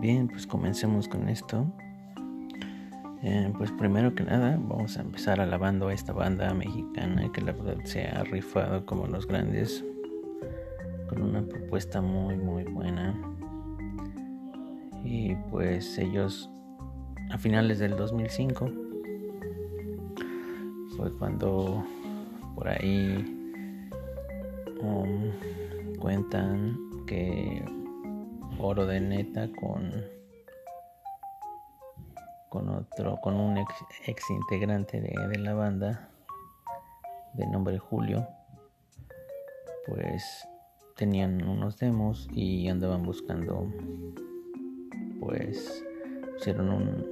Bien, pues comencemos con esto. Eh, pues primero que nada vamos a empezar alabando a esta banda mexicana que la verdad se ha rifado como los grandes con una propuesta muy muy buena y pues ellos a finales del 2005 fue cuando por ahí um, cuentan que oro de neta con con otro con un ex, integrante de, la banda de nombre Julio pues tenían unos demos y andaban buscando pues pusieron un,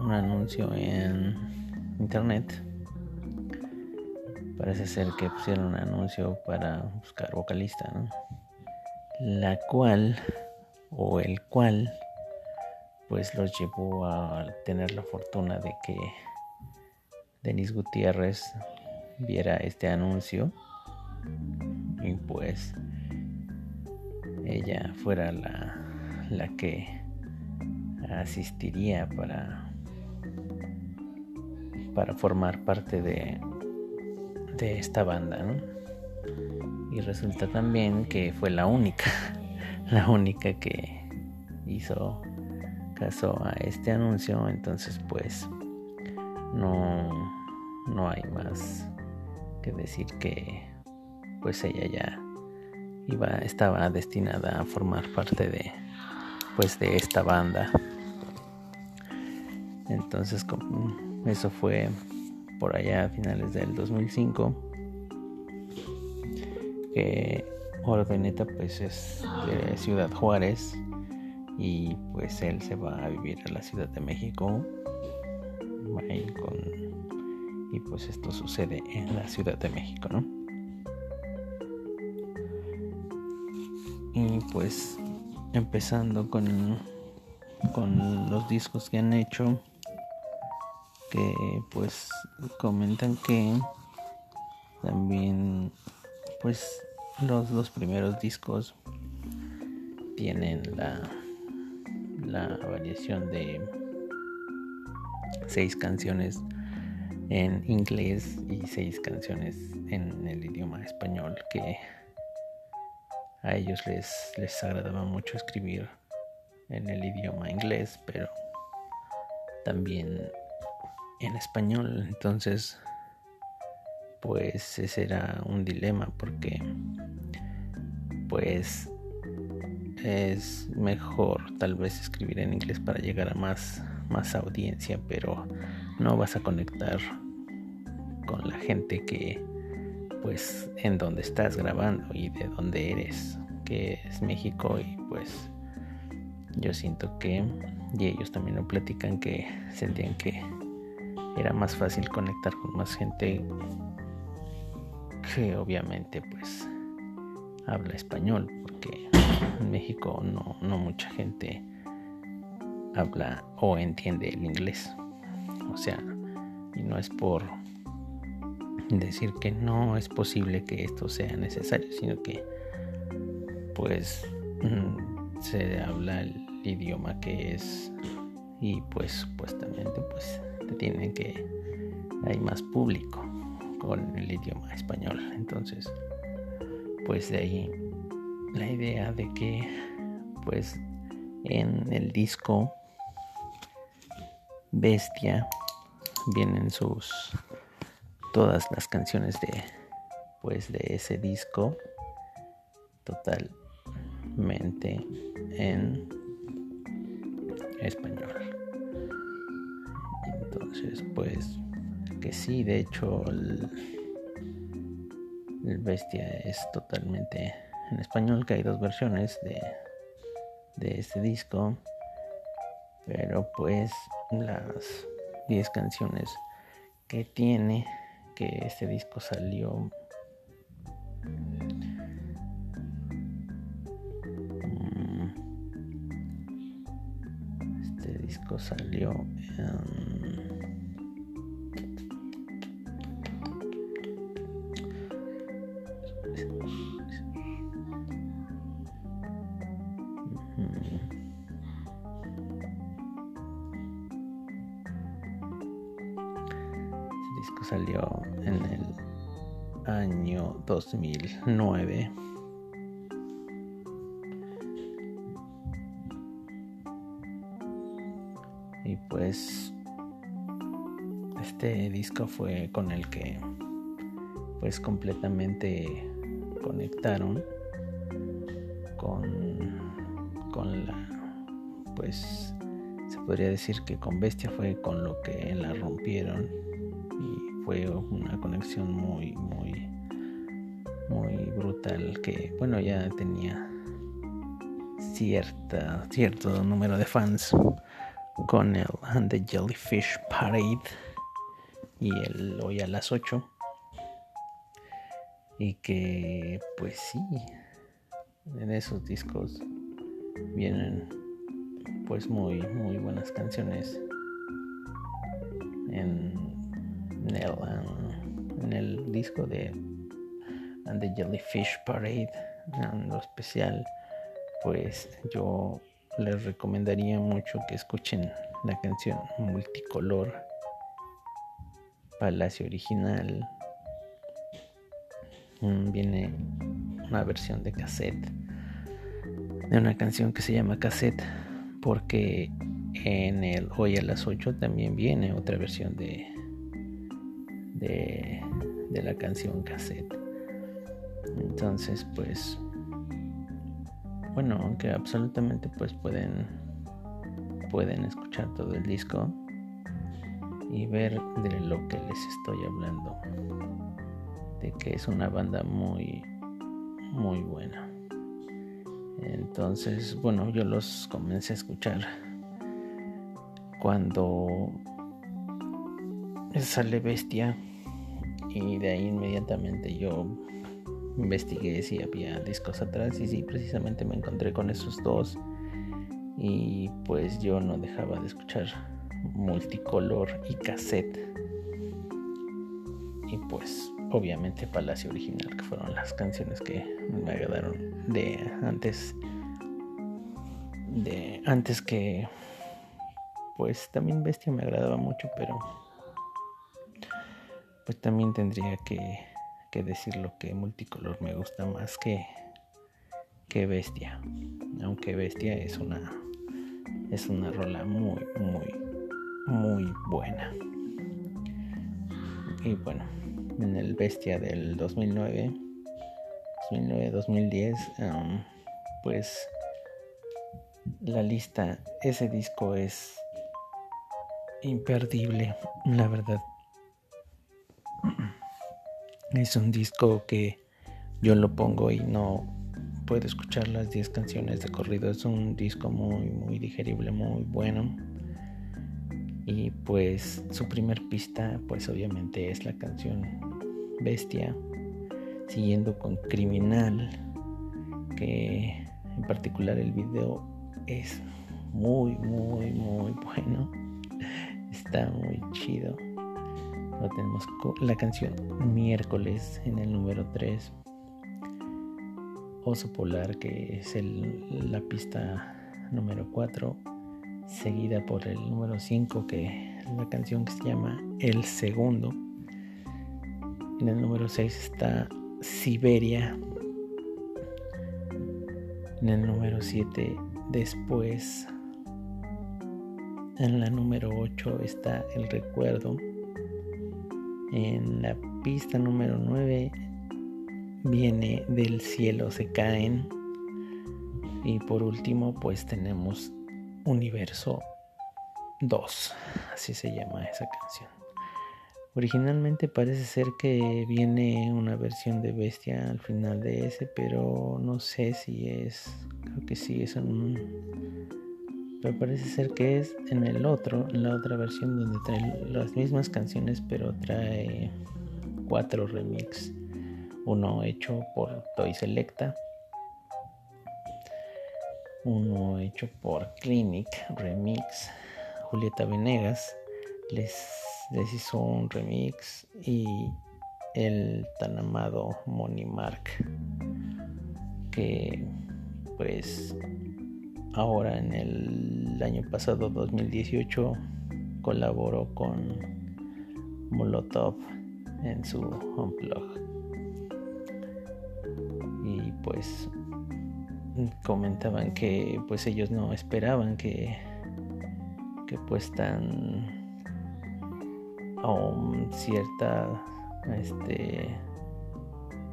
un anuncio en internet parece ser que pusieron un anuncio para buscar vocalista ¿no? la cual o el cual pues los llevó a tener la fortuna de que Denis Gutiérrez viera este anuncio y pues ella fuera la, la que asistiría para para formar parte de, de esta banda ¿no? Y resulta también que fue la única, la única que hizo caso a este anuncio. Entonces pues no, no hay más que decir que pues ella ya iba, estaba destinada a formar parte de pues de esta banda. Entonces eso fue por allá a finales del 2005 que Ordeneta pues es de Ciudad Juárez y pues él se va a vivir a la Ciudad de México y pues esto sucede en la Ciudad de México, ¿no? Y pues empezando con, con los discos que han hecho, que pues comentan que también pues los dos primeros discos tienen la, variación de seis canciones en inglés y seis canciones en el idioma español que a ellos les, les agradaba mucho escribir en el idioma inglés pero también en español. Entonces pues ese era un dilema porque pues es mejor tal vez escribir en inglés para llegar a más, más audiencia, pero no vas a conectar con la gente que pues en donde estás grabando y de donde eres, que es México y pues yo siento que y ellos también lo platican que sentían que era más fácil conectar con más gente que obviamente pues habla español porque en México no, no mucha gente habla o entiende el inglés. O sea y no es por decir que no es posible que esto sea necesario sino que pues mm, se habla el idioma que es y pues supuestamente pues tienen que hay más público con el idioma español. Entonces, pues de ahí la idea de que pues en el disco Bestia vienen sus todas las canciones de pues de ese disco totalmente en español. Entonces, pues que sí, de hecho el, Bestia es totalmente en español, que hay dos versiones de, de este disco, pero pues las 10 canciones que tiene, que este disco salió mm, este disco salió en el año 2009. Y pues este disco fue con el que pues completamente conectaron con, con la pues se podría decir que con Bestia fue con lo que la rompieron y fue una conexión muy muy muy brutal que bueno ya tenía cierta cierto número de fans con el The Jellyfish Parade y el hoy a las 8 y que pues sí en esos discos vienen pues muy muy buenas canciones en, en el disco de the Jellyfish Parade en lo especial pues yo les recomendaría mucho que escuchen la canción multicolor Palacio original. Mm, viene una versión de cassette de una canción que se llama cassette porque en el hoy a las 8 también viene otra versión de de, la canción cassette entonces pues bueno, aunque absolutamente pues pueden pueden escuchar todo el disco y ver de lo que les estoy hablando. De que es una banda muy muy buena. Entonces, bueno, yo los comencé a escuchar cuando sale Bestia y de ahí inmediatamente yo investigué si había discos atrás y sí, precisamente me encontré con esos dos. Y pues yo no dejaba de escuchar multicolor y cassette. Y pues obviamente Palacio Original que fueron las canciones que me agradaron de antes de antes que pues también Bestia me agradaba mucho pero pues también tendría que que decirlo que multicolor me gusta más que, que bestia. Aunque bestia es una es una rola muy, muy, muy buena. Y bueno, en el bestia del 2009, 2009-2010, um, pues la lista, ese disco es imperdible, la verdad. Es un disco que yo lo pongo y no puedo escuchar las 10 canciones de corrido. Es un disco muy, muy digerible, muy bueno. Y pues su primer pista, pues obviamente es la canción Bestia, siguiendo con Criminal, que en particular el video es muy, muy, muy bueno. Está muy chido tenemos la canción Miércoles en el número 3. Oso Polar, que es la pista número 4, seguida por el número 5, que es la canción que se llama El Segundo. En el número 6 está Siberia. En el número 7, Después. En la número 8 está El Recuerdo. En la pista número 9 viene del cielo se caen. Y por último pues tenemos Universo 2. Así se llama esa canción. Originalmente parece ser que viene una versión de Bestia al final de ese, pero no sé si es. Creo que sí, es un pero parece ser que es en el otro, en la otra versión donde trae las mismas canciones, pero trae cuatro remix. Uno hecho por Toy Selecta, uno hecho por Clinic Remix. Julieta Venegas les, les hizo un remix y el tan amado Money Mark que pues ahora en el año pasado 2018 colaboró con Molotov en su blog. Y pues comentaban que pues ellos no esperaban que que pues tan cierta este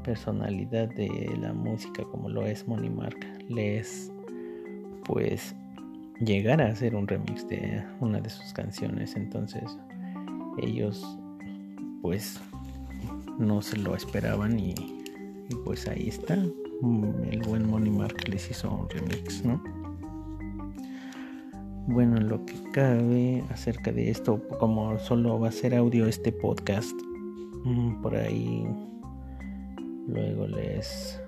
personalidad de la música como lo es Money Mark les pues llegar a hacer un remix de una de sus canciones. Entonces ellos pues no se lo esperaban y, pues ahí está. El buen Money Mark les hizo un remix no bueno lo que cabe acerca de esto como solo va a ser audio este podcast mm, por ahí luego les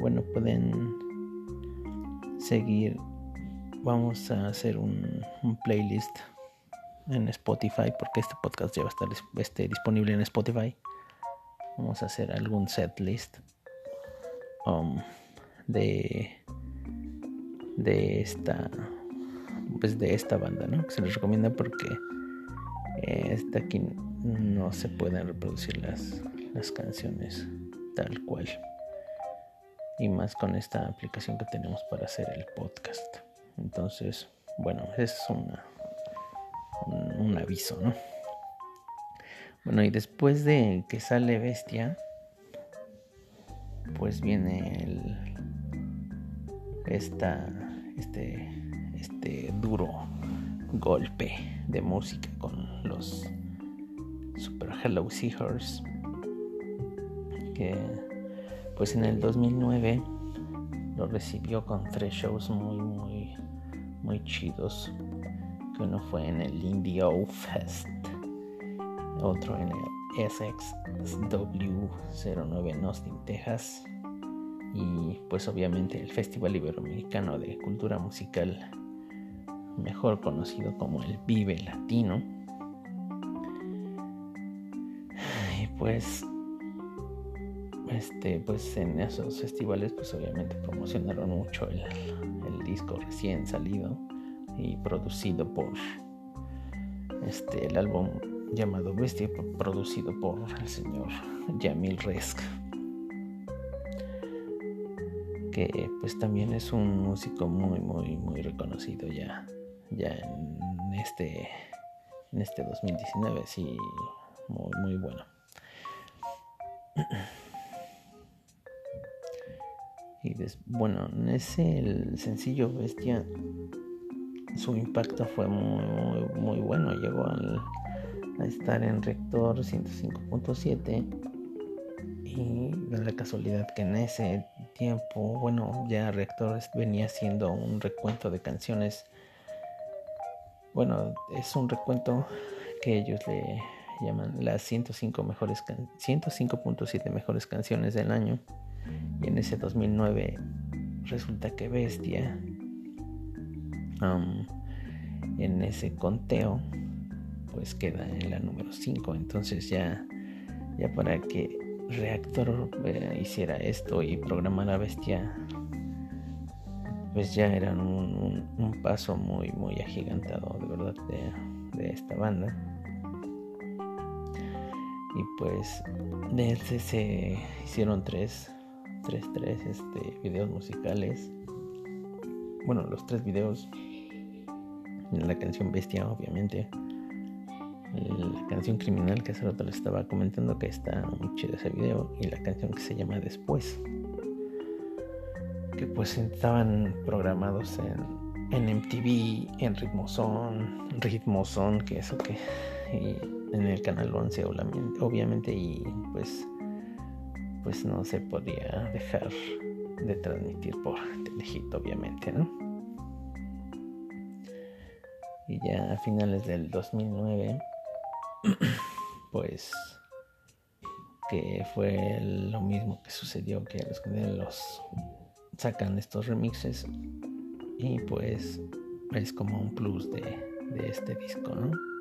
bueno pueden seguir vamos a hacer un, playlist en Spotify porque este podcast ya va a estar este, disponible en Spotify. Vamos a hacer algún set list um, de de esta pues de esta banda no que se les recomienda porque eh, aquí no se pueden reproducir las, las canciones tal cual y más con esta aplicación que tenemos para hacer el podcast. Entonces bueno es una un, aviso no bueno y después de que sale bestia pues viene el esta este este duro golpe de música con los Super Hello Seahorse que pues en el 2009 lo recibió con tres shows muy muy muy chidos. Que uno fue en el Indie Fest otro en el SXW09 en Austin, Texas y pues obviamente el Festival Iberoamericano de Cultura Musical mejor conocido como el Vive Latino. Y pues este, pues en esos festivales, pues obviamente promocionaron mucho el, disco recién salido y producido por este, el álbum llamado Bestia, producido por el señor Yamil Resk, que pues también es un músico muy, muy, muy reconocido ya, ya en este, en este 2019, sí, muy, muy bueno. Y bueno, en ese el sencillo Bestia, su impacto fue muy, muy, bueno. Llegó a estar en Rector 105.7 y da la casualidad que en ese tiempo, bueno, ya Rector venía haciendo un recuento de canciones. Bueno, es un recuento que ellos le llaman las 105 mejores 105.7 mejores canciones del año y en ese 2009 resulta que Bestia, en ese conteo, pues queda en la número 5. Entonces ya, ya para que Reactor eh, hiciera esto y programara Bestia, pues ya eran un, paso muy, muy agigantado de verdad de, de esta banda y pues de ese se hicieron tres tres, tres este, videos musicales. Bueno, los tres videos. La canción Bestia, obviamente. La canción Criminal, que hace rato les estaba comentando que está muy chido ese video. Y la canción que se llama Después. Que pues estaban programados en, en MTV, en Ritmozone, Ritmozone, que eso que. En el canal 11, obviamente. Y pues pues no se podía dejar de transmitir por Telehit, obviamente, ¿no? Y ya a finales del 2009, pues que fue lo mismo que sucedió que los los sacan estos remixes y pues es como un plus de, de este disco, ¿no?